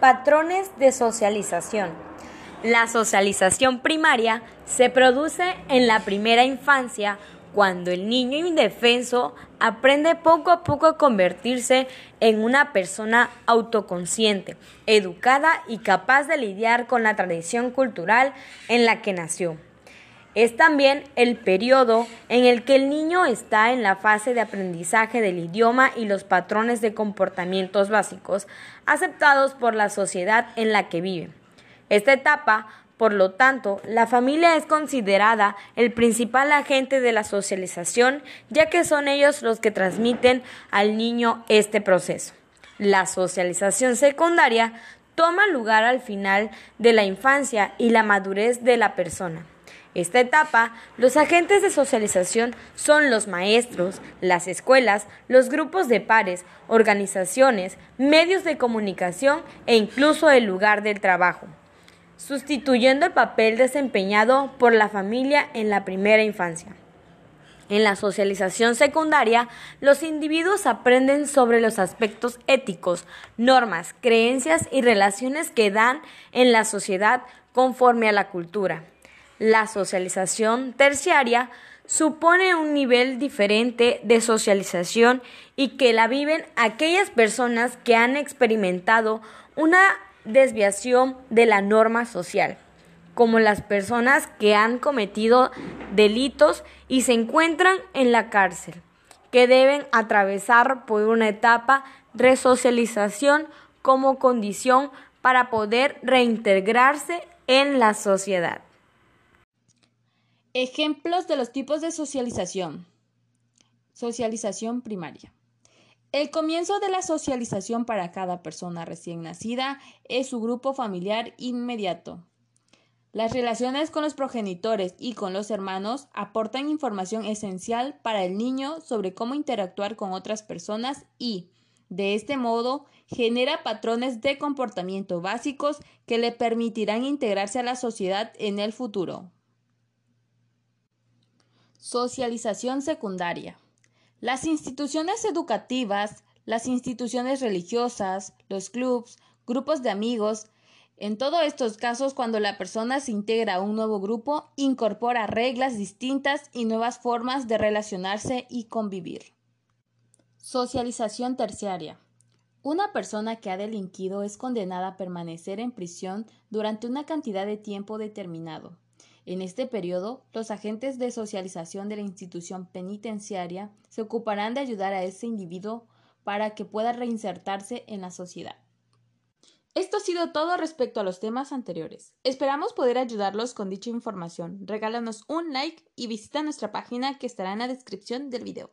Patrones de socialización. La socialización primaria se produce en la primera infancia cuando el niño indefenso aprende poco a poco a convertirse en una persona autoconsciente, educada y capaz de lidiar con la tradición cultural en la que nació. Es también el periodo en el que el niño está en la fase de aprendizaje del idioma y los patrones de comportamientos básicos aceptados por la sociedad en la que vive. Esta etapa, por lo tanto, la familia es considerada el principal agente de la socialización, ya que son ellos los que transmiten al niño este proceso. La socialización secundaria toma lugar al final de la infancia y la madurez de la persona. Esta etapa, los agentes de socialización son los maestros, las escuelas, los grupos de pares, organizaciones, medios de comunicación e incluso el lugar del trabajo, sustituyendo el papel desempeñado por la familia en la primera infancia. En la socialización secundaria, los individuos aprenden sobre los aspectos éticos, normas, creencias y relaciones que dan en la sociedad conforme a la cultura. La socialización terciaria supone un nivel diferente de socialización y que la viven aquellas personas que han experimentado una desviación de la norma social, como las personas que han cometido delitos y se encuentran en la cárcel, que deben atravesar por una etapa de resocialización como condición para poder reintegrarse en la sociedad. Ejemplos de los tipos de socialización. Socialización primaria. El comienzo de la socialización para cada persona recién nacida es su grupo familiar inmediato. Las relaciones con los progenitores y con los hermanos aportan información esencial para el niño sobre cómo interactuar con otras personas y, de este modo, genera patrones de comportamiento básicos que le permitirán integrarse a la sociedad en el futuro. Socialización secundaria. Las instituciones educativas, las instituciones religiosas, los clubs, grupos de amigos, en todos estos casos, cuando la persona se integra a un nuevo grupo, incorpora reglas distintas y nuevas formas de relacionarse y convivir. Socialización terciaria. Una persona que ha delinquido es condenada a permanecer en prisión durante una cantidad de tiempo determinado. En este periodo, los agentes de socialización de la institución penitenciaria se ocuparán de ayudar a ese individuo para que pueda reinsertarse en la sociedad. Esto ha sido todo respecto a los temas anteriores. Esperamos poder ayudarlos con dicha información. Regálanos un like y visita nuestra página que estará en la descripción del video.